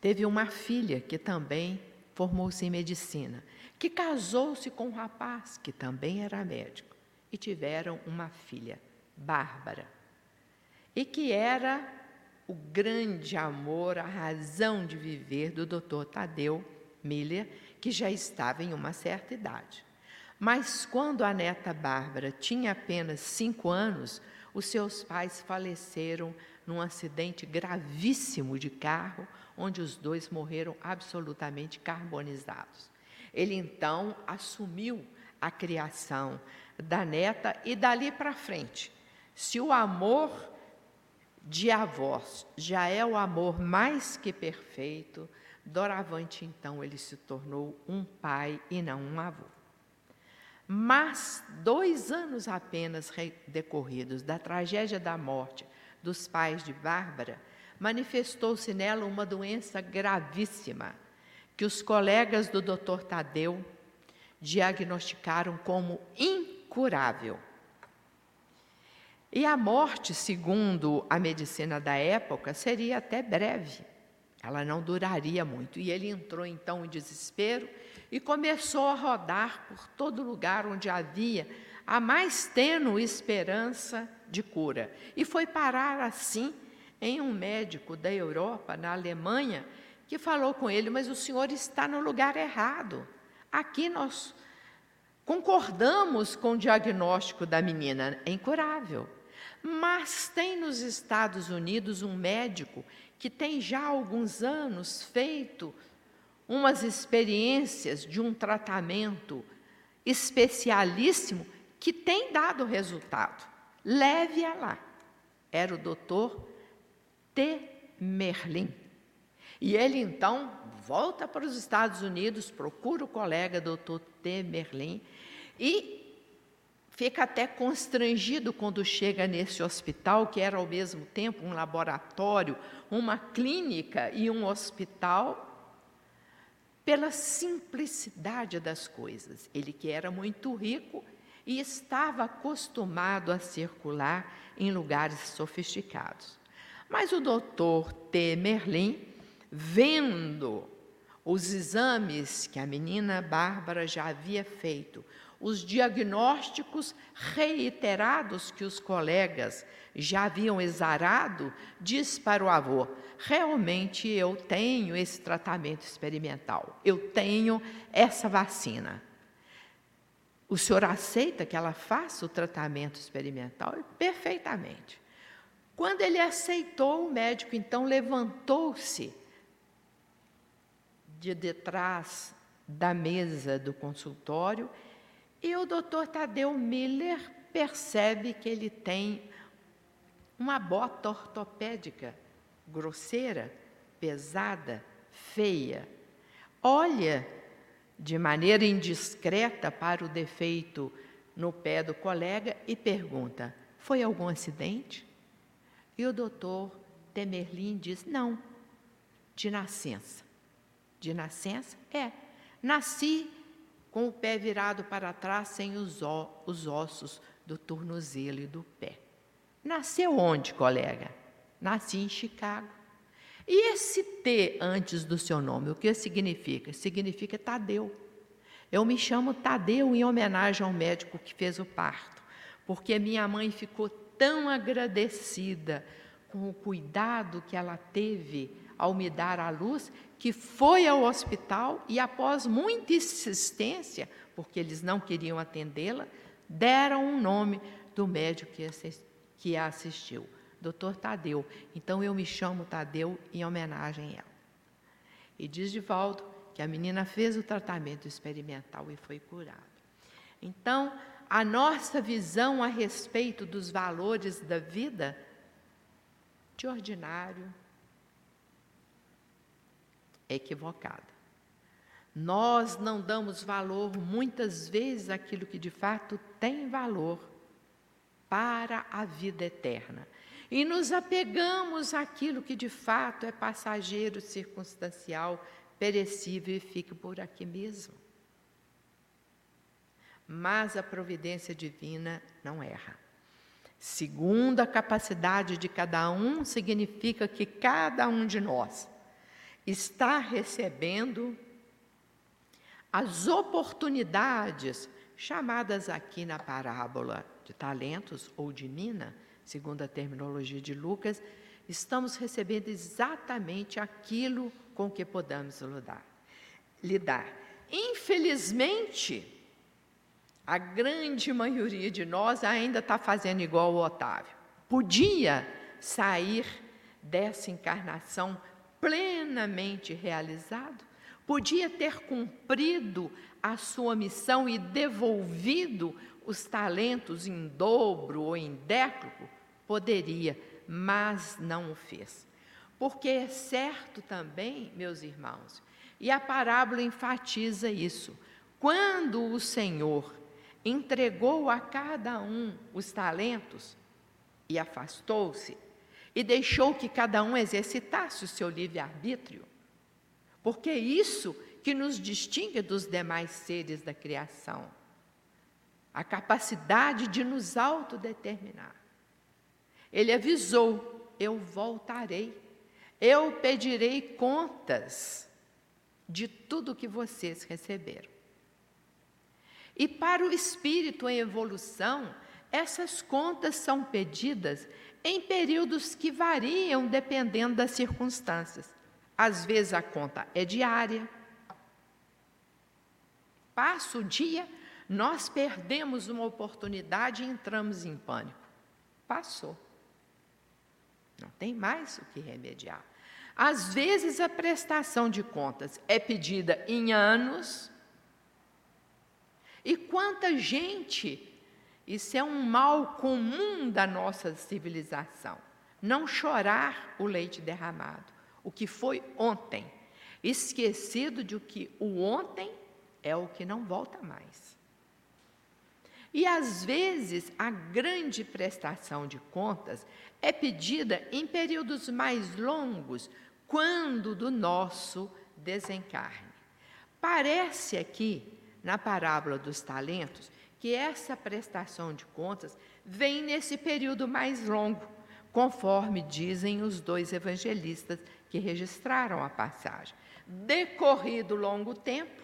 S3: teve uma filha que também formou-se em medicina, que casou-se com um rapaz que também era médico, e tiveram uma filha, Bárbara, e que era o grande amor, a razão de viver do doutor Tadeu Miller, que já estava em uma certa idade. Mas quando a neta Bárbara tinha apenas cinco anos, os seus pais faleceram num acidente gravíssimo de carro, onde os dois morreram absolutamente carbonizados. Ele então assumiu a criação da neta e dali para frente, se o amor de avós já é o amor mais que perfeito, Doravante, então, ele se tornou um pai e não um avô. Mas, dois anos apenas decorridos da tragédia da morte dos pais de Bárbara, manifestou-se nela uma doença gravíssima, que os colegas do Dr. Tadeu diagnosticaram como incurável. E a morte, segundo a medicina da época, seria até breve ela não duraria muito. E ele entrou então em desespero e começou a rodar por todo lugar onde havia a mais tênue esperança de cura. E foi parar assim em um médico da Europa, na Alemanha, que falou com ele: Mas o senhor está no lugar errado. Aqui nós concordamos com o diagnóstico da menina, é incurável. Mas tem nos Estados Unidos um médico que tem já alguns anos feito umas experiências de um tratamento especialíssimo que tem dado resultado. Leve-a lá. Era o doutor T. Merlin. E ele então volta para os Estados Unidos, procura o colega doutor T. Merlin e fica até constrangido quando chega nesse hospital, que era ao mesmo tempo um laboratório, uma clínica e um hospital, pela simplicidade das coisas. Ele que era muito rico e estava acostumado a circular em lugares sofisticados. Mas o doutor T. Merlin, vendo os exames que a menina Bárbara já havia feito, os diagnósticos reiterados que os colegas já haviam exarado, diz para o avô: realmente eu tenho esse tratamento experimental, eu tenho essa vacina. O senhor aceita que ela faça o tratamento experimental? Perfeitamente. Quando ele aceitou, o médico então levantou-se de detrás da mesa do consultório e o doutor Tadeu Miller percebe que ele tem uma bota ortopédica grosseira, pesada, feia. Olha de maneira indiscreta para o defeito no pé do colega e pergunta: Foi algum acidente? E o doutor Temerlin diz: Não, de nascença. De nascença? É. Nasci com o pé virado para trás, sem os, os ossos do tornozelo e do pé. Nasceu onde, colega? Nasci em Chicago. E esse T antes do seu nome, o que significa? Significa Tadeu. Eu me chamo Tadeu em homenagem ao médico que fez o parto, porque minha mãe ficou tão agradecida com o cuidado que ela teve ao me dar a luz, que foi ao hospital e, após muita insistência, porque eles não queriam atendê-la, deram o um nome do médico que a assistiu, Dr. Tadeu. Então eu me chamo Tadeu em homenagem a ela. E diz de volta que a menina fez o tratamento experimental e foi curada. Então, a nossa visão a respeito dos valores da vida, de ordinário, equivocada. Nós não damos valor, muitas vezes, àquilo que de fato tem valor para a vida eterna. E nos apegamos àquilo que de fato é passageiro, circunstancial, perecível e fica por aqui mesmo. Mas a providência divina não erra. Segundo a capacidade de cada um, significa que cada um de nós está recebendo as oportunidades chamadas aqui na parábola de talentos ou de mina, segundo a terminologia de Lucas, estamos recebendo exatamente aquilo com que podemos lidar. lidar. Infelizmente, a grande maioria de nós ainda está fazendo igual o Otávio. Podia sair dessa encarnação plenamente realizado, podia ter cumprido a sua missão e devolvido os talentos em dobro ou em décimo, poderia, mas não o fez. Porque é certo também, meus irmãos, e a parábola enfatiza isso. Quando o Senhor entregou a cada um os talentos e afastou-se, e deixou que cada um exercitasse o seu livre-arbítrio. Porque é isso que nos distingue dos demais seres da criação. A capacidade de nos autodeterminar. Ele avisou: eu voltarei. Eu pedirei contas de tudo que vocês receberam. E para o espírito em evolução, essas contas são pedidas em períodos que variam dependendo das circunstâncias. Às vezes a conta é diária. Passa o dia, nós perdemos uma oportunidade e entramos em pânico. Passou. Não tem mais o que remediar. Às vezes a prestação de contas é pedida em anos. E quanta gente isso é um mal comum da nossa civilização. Não chorar o leite derramado, o que foi ontem, esquecido de que o ontem é o que não volta mais. E às vezes a grande prestação de contas é pedida em períodos mais longos, quando do nosso desencarne. Parece aqui, na parábola dos talentos, que essa prestação de contas vem nesse período mais longo, conforme dizem os dois evangelistas que registraram a passagem. Decorrido longo tempo,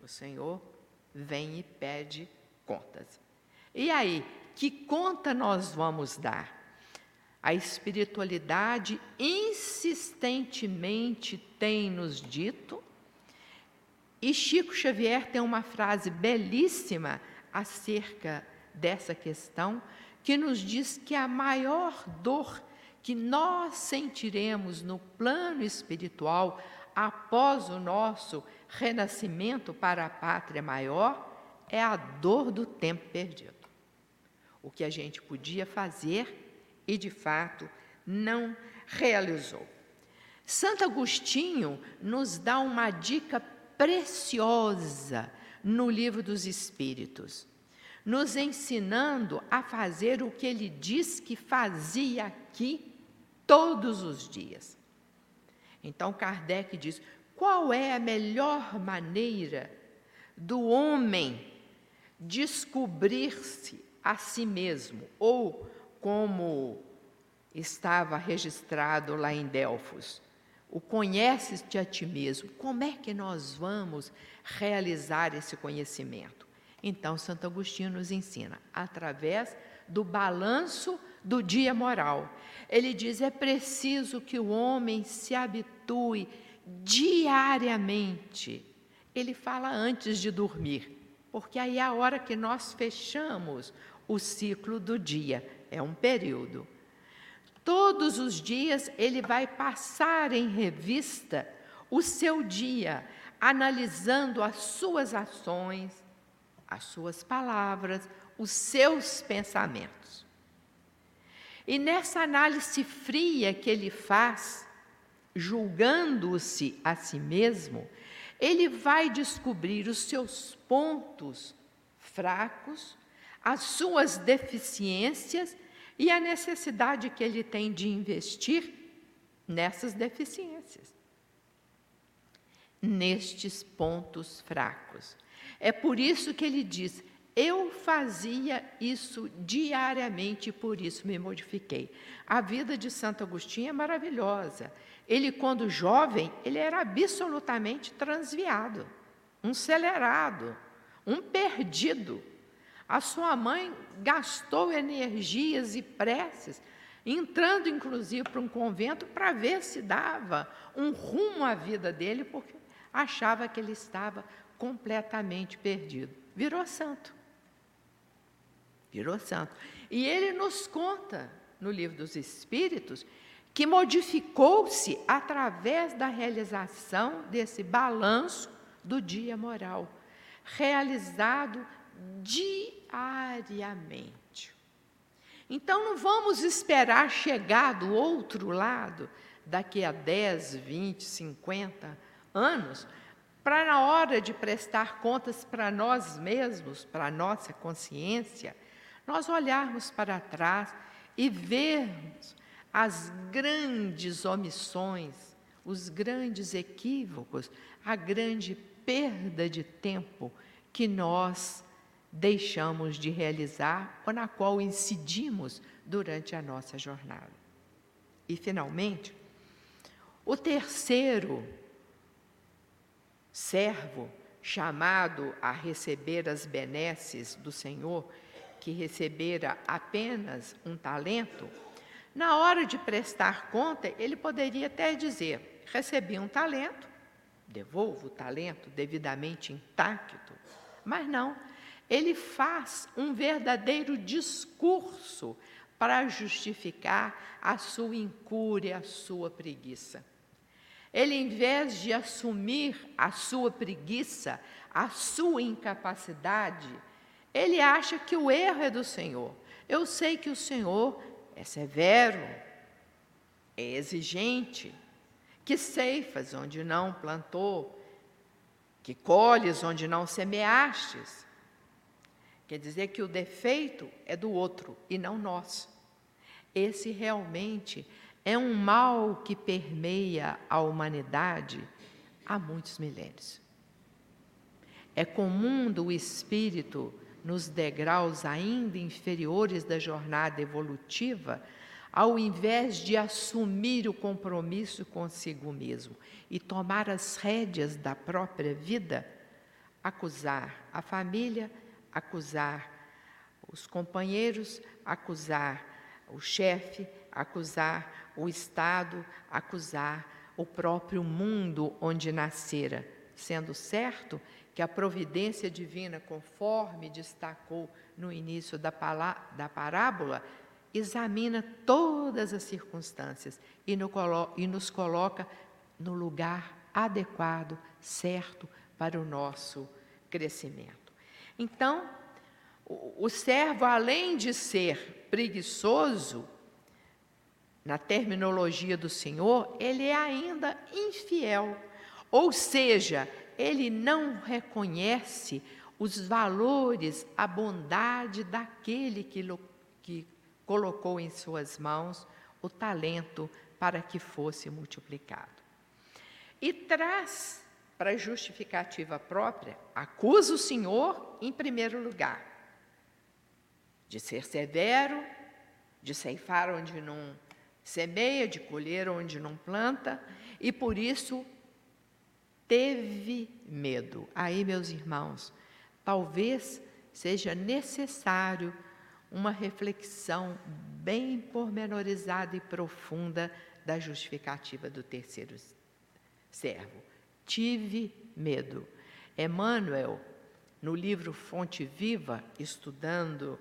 S3: o Senhor vem e pede contas. E aí, que conta nós vamos dar? A espiritualidade insistentemente tem nos dito e Chico Xavier tem uma frase belíssima acerca dessa questão, que nos diz que a maior dor que nós sentiremos no plano espiritual após o nosso renascimento para a pátria maior é a dor do tempo perdido. O que a gente podia fazer e de fato não realizou. Santo Agostinho nos dá uma dica preciosa no livro dos Espíritos, nos ensinando a fazer o que ele diz que fazia aqui todos os dias. Então Kardec diz: qual é a melhor maneira do homem descobrir-se a si mesmo, ou como estava registrado lá em Delfos, o conheces-te a ti mesmo. Como é que nós vamos realizar esse conhecimento? Então, Santo Agostinho nos ensina através do balanço do dia moral. Ele diz: é preciso que o homem se habitue diariamente. Ele fala antes de dormir, porque aí é a hora que nós fechamos o ciclo do dia, é um período. Todos os dias ele vai passar em revista o seu dia, analisando as suas ações, as suas palavras, os seus pensamentos. E nessa análise fria que ele faz, julgando-se a si mesmo, ele vai descobrir os seus pontos fracos, as suas deficiências e a necessidade que ele tem de investir nessas deficiências, nestes pontos fracos. É por isso que ele diz: eu fazia isso diariamente e por isso me modifiquei. A vida de Santo Agostinho é maravilhosa. Ele, quando jovem, ele era absolutamente transviado, um acelerado, um perdido. A sua mãe gastou energias e preces, entrando inclusive para um convento para ver se dava um rumo à vida dele, porque achava que ele estava completamente perdido. Virou santo. Virou santo. E ele nos conta no livro dos Espíritos que modificou-se através da realização desse balanço do dia moral, realizado diariamente. Então não vamos esperar chegar do outro lado daqui a 10, 20, 50 anos, para na hora de prestar contas para nós mesmos, para a nossa consciência, nós olharmos para trás e vermos as grandes omissões, os grandes equívocos, a grande perda de tempo que nós deixamos de realizar ou na qual incidimos durante a nossa jornada. E, finalmente, O terceiro servo chamado a receber as benesses do Senhor, que recebera apenas um talento, na hora de prestar conta, ele poderia até dizer: recebi um talento, devolvo o talento devidamente intacto. Mas não, ele faz um verdadeiro discurso para justificar a sua incúria, a sua preguiça. Ele, em vez de assumir a sua preguiça, a sua incapacidade, ele acha que o erro é do Senhor. Eu sei que o Senhor é severo, é exigente, que ceifas onde não plantou, que colhes onde não semeastes. Quer dizer que o defeito é do outro e não nosso. Esse realmente é um mal que permeia a humanidade há muitos milênios. É comum do espírito, nos degraus ainda inferiores da jornada evolutiva, ao invés de assumir o compromisso consigo mesmo e tomar as rédeas da própria vida, acusar a família, acusar os companheiros, acusar o chefe, acusar o Estado, acusar o próprio mundo onde nascera, sendo certo que a providência divina, conforme destacou no início da, da parábola, examina todas as circunstâncias e, no, e nos coloca no lugar adequado, certo, para o nosso crescimento. Então, o, servo, além de ser preguiçoso, na terminologia do Senhor, ele é ainda infiel. Ou seja, ele não reconhece os valores, a bondade daquele que, que colocou em suas mãos o talento para que fosse multiplicado. E traz para justificativa própria, acusa o Senhor em primeiro lugar, de ser severo, de ceifar onde não semeia, de colher onde não planta, e por isso teve medo. Aí, meus irmãos, talvez seja necessário uma reflexão bem pormenorizada e profunda da justificativa do terceiro servo. Tive medo. Emmanuel, no livro Fonte Viva, estudando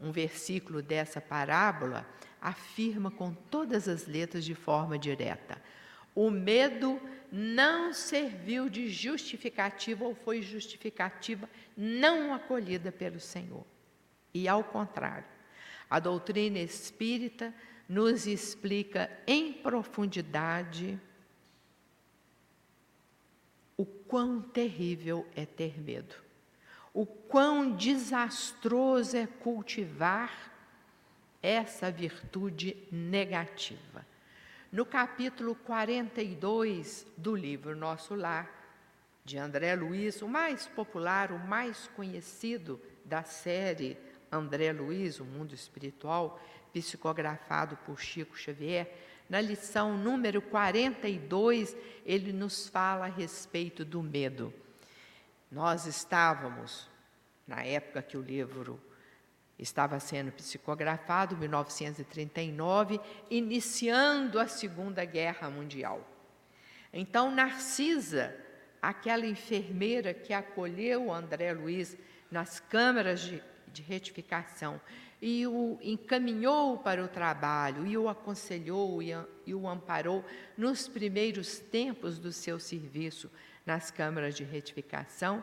S3: um versículo dessa parábola, afirma com todas as letras de forma direta: o medo não serviu de justificativa ou foi justificativa não acolhida pelo Senhor. E ao contrário, a doutrina espírita nos explica em profundidade o quão terrível é ter medo, o quão desastroso é cultivar essa virtude negativa. No capítulo 42 do livro Nosso Lar, de André Luiz, o mais popular, o mais conhecido da série André Luiz, O Mundo Espiritual, psicografado por Chico Xavier, na lição número 42, ele nos fala a respeito do medo. Nós estávamos, na época que o livro estava sendo psicografado, 1939, iniciando a Segunda Guerra Mundial. Então, Narcisa, aquela enfermeira que acolheu André Luiz nas câmaras de, de retificação e o encaminhou para o trabalho, e o aconselhou e, o amparou nos primeiros tempos do seu serviço nas câmaras de retificação,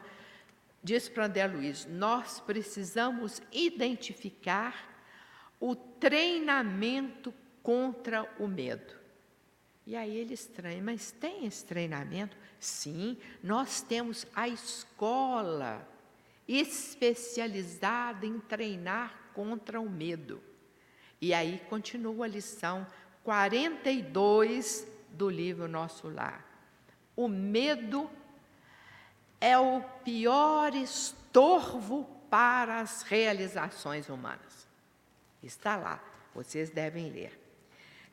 S3: diz para André Luiz: nós precisamos identificar o treinamento contra o medo. E aí ele estranha, mas tem esse treinamento? Sim, nós temos a escola especializada em treinar contra o medo. E aí continua a lição 42 do livro Nosso Lar. O medo é o pior estorvo para as realizações humanas. Está lá, vocês devem ler.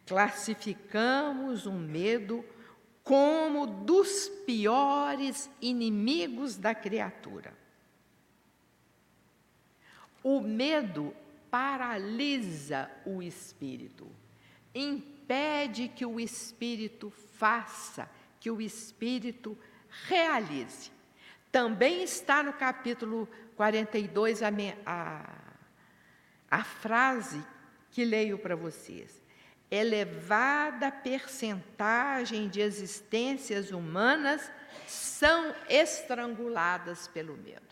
S3: Classificamos o medo como dos piores inimigos da criatura. O medo paralisa o espírito, impede que o espírito faça, que o espírito realize. Também está no capítulo 42 a, a, a frase que leio para vocês. Elevada percentagem de existências humanas são estranguladas pelo medo.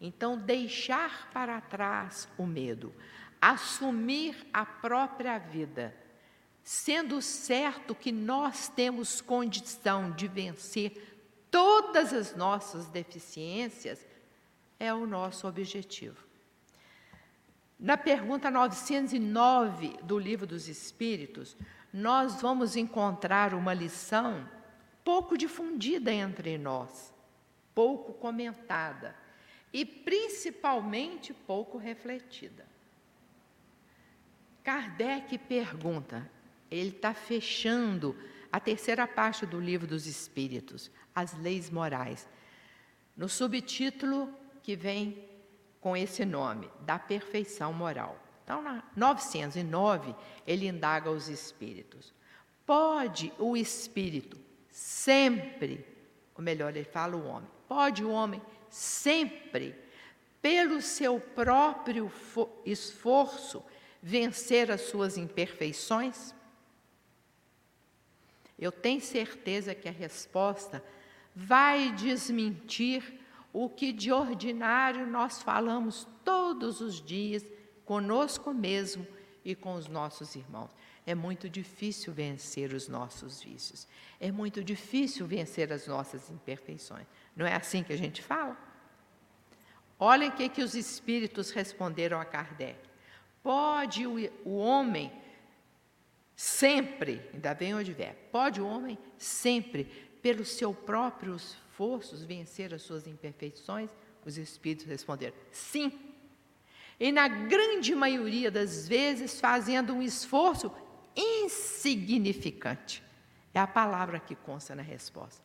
S3: Então, deixar para trás o medo, assumir a própria vida, sendo certo que nós temos condição de vencer todas as nossas deficiências, é o nosso objetivo. Na pergunta 909 do Livro dos Espíritos, nós vamos encontrar uma lição pouco difundida entre nós, pouco comentada e principalmente pouco refletida. Kardec pergunta, ele está fechando a terceira parte do livro dos Espíritos, as leis morais, no subtítulo que vem com esse nome, da perfeição moral. Então, na 909, ele indaga os espíritos. Pode o espírito sempre, ou melhor, ele fala o homem, pode o homem sempre, pelo seu próprio esforço, vencer as suas imperfeições? Eu tenho certeza que a resposta vai desmentir o que de ordinário nós falamos todos os dias conosco mesmo e com os nossos irmãos. É muito difícil vencer os nossos vícios. É muito difícil vencer as nossas imperfeições. Não é assim que a gente fala? Olhem o que, que os espíritos responderam a Kardec. Pode o, o homem sempre, ainda bem onde vier, pode o homem sempre, pelo seu próprio esforços, vencer as suas imperfeições? Os espíritos responderam: sim. E na grande maioria das vezes, fazendo um esforço insignificante. É a palavra que consta na resposta.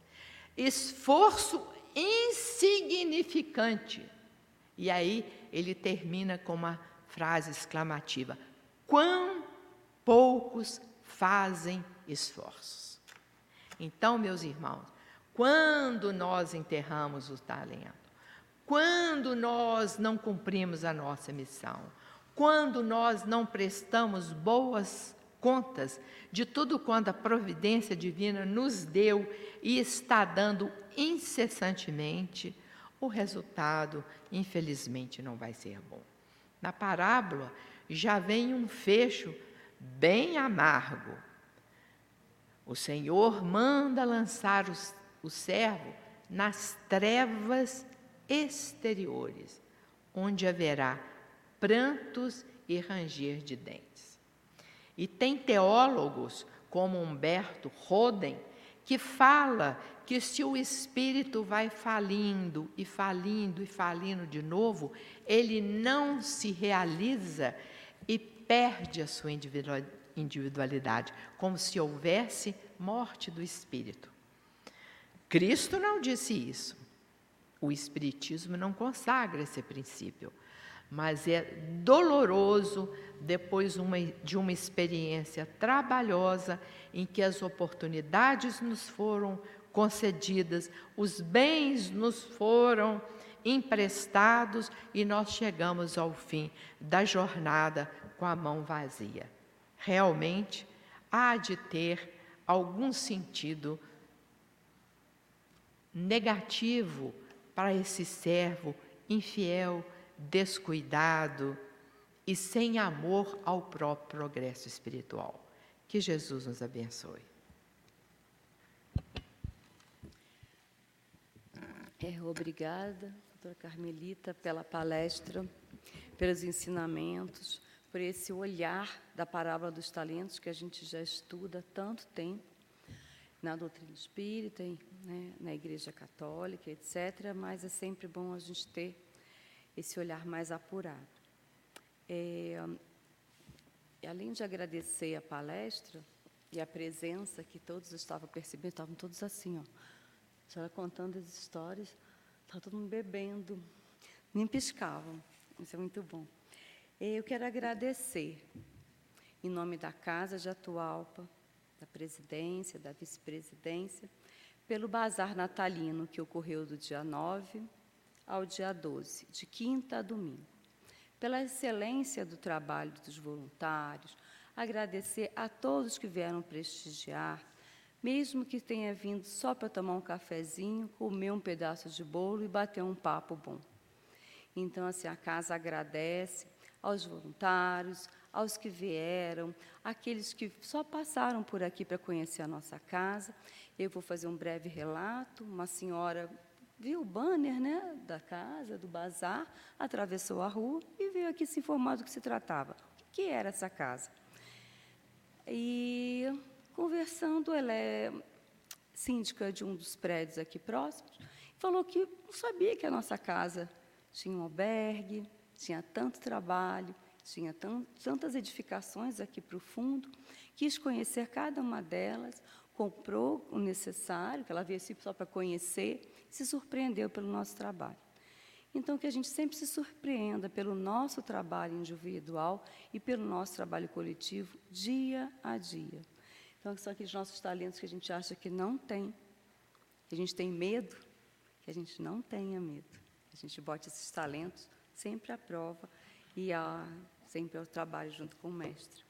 S3: Esforço insignificante. E aí ele termina com uma frase exclamativa: Quão poucos fazem esforços. Então, meus irmãos, quando nós enterramos o talento, quando nós não cumprimos a nossa missão, quando nós não prestamos boas contas de tudo quanto a providência divina nos deu e está dando incessantemente, o resultado, infelizmente, não vai ser bom. Na parábola já vem um fecho bem amargo. O Senhor manda lançar os o servo nas trevas exteriores, onde haverá prantos e ranger de dentes. E tem teólogos como Humberto Roden que fala que se o espírito vai falindo e falindo e falindo de novo, ele não se realiza e perde a sua individualidade, como se houvesse morte do espírito. Cristo não disse isso. O Espiritismo não consagra esse princípio, mas é doloroso depois uma, de uma experiência trabalhosa em que as oportunidades nos foram concedidas, os bens nos foram emprestados e nós chegamos ao fim da jornada com a mão vazia. Realmente há de ter algum sentido negativo para esse servo infiel, descuidado e sem amor ao próprio progresso espiritual. Que Jesus nos abençoe.
S2: É, obrigada, doutora Carmelita, pela palestra, pelos ensinamentos, por esse olhar da parábola dos talentos que a gente já estuda há tanto tempo na doutrina espírita, né, na Igreja Católica, etc., mas é sempre bom a gente ter esse olhar mais apurado. É, além de agradecer a palestra, e a presença que todos estavam percebendo, estavam todos assim, ó. A senhora contando as histórias, estava todo mundo bebendo, nem piscavam. Isso é muito bom. Eu quero agradecer, em nome da Casa de Atualpa, da presidência, da vice-presidência, pelo bazar natalino que ocorreu do dia 9 ao dia 12, de quinta a domingo. Pela excelência do trabalho dos voluntários, agradecer a todos que vieram prestigiar, mesmo que tenha vindo só para tomar um cafezinho, comer um pedaço de bolo e bater um papo bom. Então, assim, a casa agradece aos voluntários, aos que vieram, aqueles que só passaram por aqui para conhecer a nossa casa. Eu vou fazer um breve relato. Uma senhora viu o banner né, da casa, do bazar, atravessou a rua e veio aqui se informar do que se tratava. O que era essa casa? E, conversando, ela é síndica de um dos prédios aqui próximos, falou que não sabia que a nossa casa tinha um albergue, tinha tanto trabalho, tinha tantas edificações aqui para o fundo, quis conhecer cada uma delas, comprou o necessário, que ela veio assim só para conhecer, se surpreendeu pelo nosso trabalho. Então, que a gente sempre se surpreenda pelo nosso trabalho individual e pelo nosso trabalho coletivo, dia a dia. Então, são aqueles nossos talentos que a gente acha que não tem, que a gente tem medo, que a gente não tenha medo. A gente bote esses talentos sempre à prova e a, sempre ao trabalho junto com o mestre.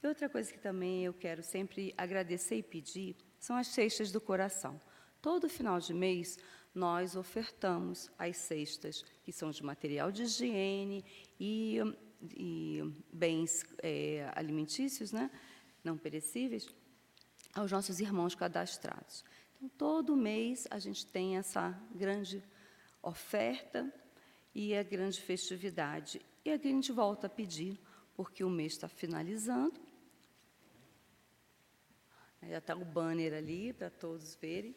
S2: E outra coisa que também eu quero sempre agradecer e pedir são as cestas do coração. Todo final de mês, nós ofertamos as cestas, que são de material de higiene e, e bens é, alimentícios, né, não perecíveis, aos nossos irmãos cadastrados. Então, todo mês a gente tem essa grande oferta e a grande festividade. E aqui a gente volta a pedir, porque o mês está finalizando. Já está o banner ali para todos verem.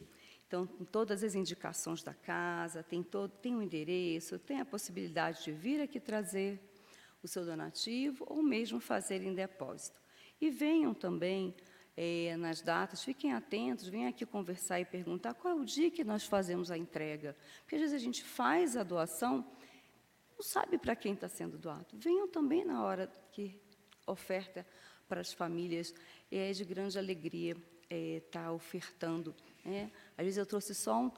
S2: Então, todas as indicações da casa, tem, todo, tem o um endereço, tem a possibilidade de vir aqui trazer o seu donativo ou mesmo fazer em depósito. E venham também é, nas datas, fiquem atentos, venham aqui conversar e perguntar qual é o dia que nós fazemos a entrega. Porque às vezes a gente faz a doação, não sabe para quem está sendo doado. Venham também na hora que oferta para as famílias, é de grande alegria estar é, tá ofertando é, às vezes eu trouxe só um,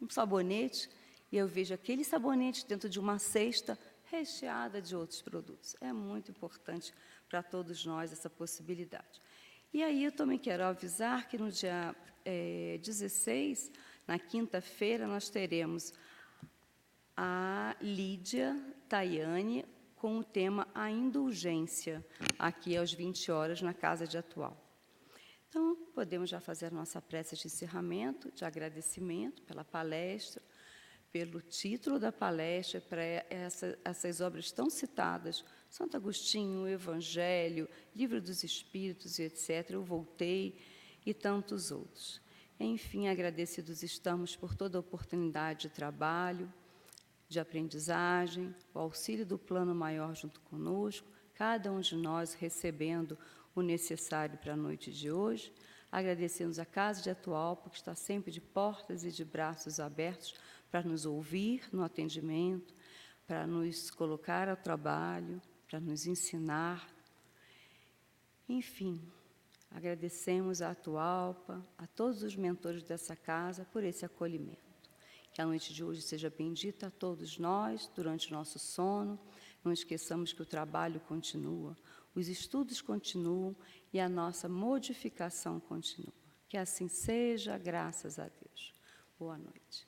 S2: um sabonete e eu vejo aquele sabonete dentro de uma cesta recheada de outros produtos. É muito importante para todos nós essa possibilidade. E aí eu também quero avisar que no dia é, 16, na quinta-feira, nós teremos a Lídia Tayane com o tema A Indulgência, aqui às 20 horas, na Casa de Atual. Então, podemos já fazer a nossa prece de encerramento, de agradecimento pela palestra, pelo título da palestra, para essa, essas obras tão citadas, Santo Agostinho, Evangelho, Livro dos Espíritos, etc. Eu voltei e tantos outros. Enfim, agradecidos estamos por toda a oportunidade de trabalho, de aprendizagem, o auxílio do plano maior junto conosco, cada um de nós recebendo o necessário para a noite de hoje. Agradecemos a Casa de Atualpa, que está sempre de portas e de braços abertos para nos ouvir no atendimento, para nos colocar ao trabalho, para nos ensinar. Enfim, agradecemos a Atualpa, a todos os mentores dessa casa por esse acolhimento. Que a noite de hoje seja bendita a todos nós durante o nosso sono. Não esqueçamos que o trabalho continua, os estudos continuam e a nossa modificação continua. Que assim seja, graças a Deus. Boa noite.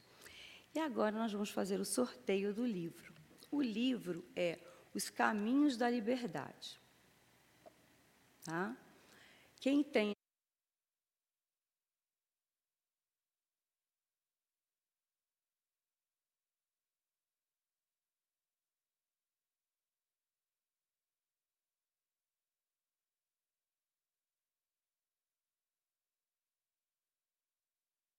S2: E agora nós vamos fazer o sorteio do livro. O livro é Os Caminhos da Liberdade. Tá? Quem tem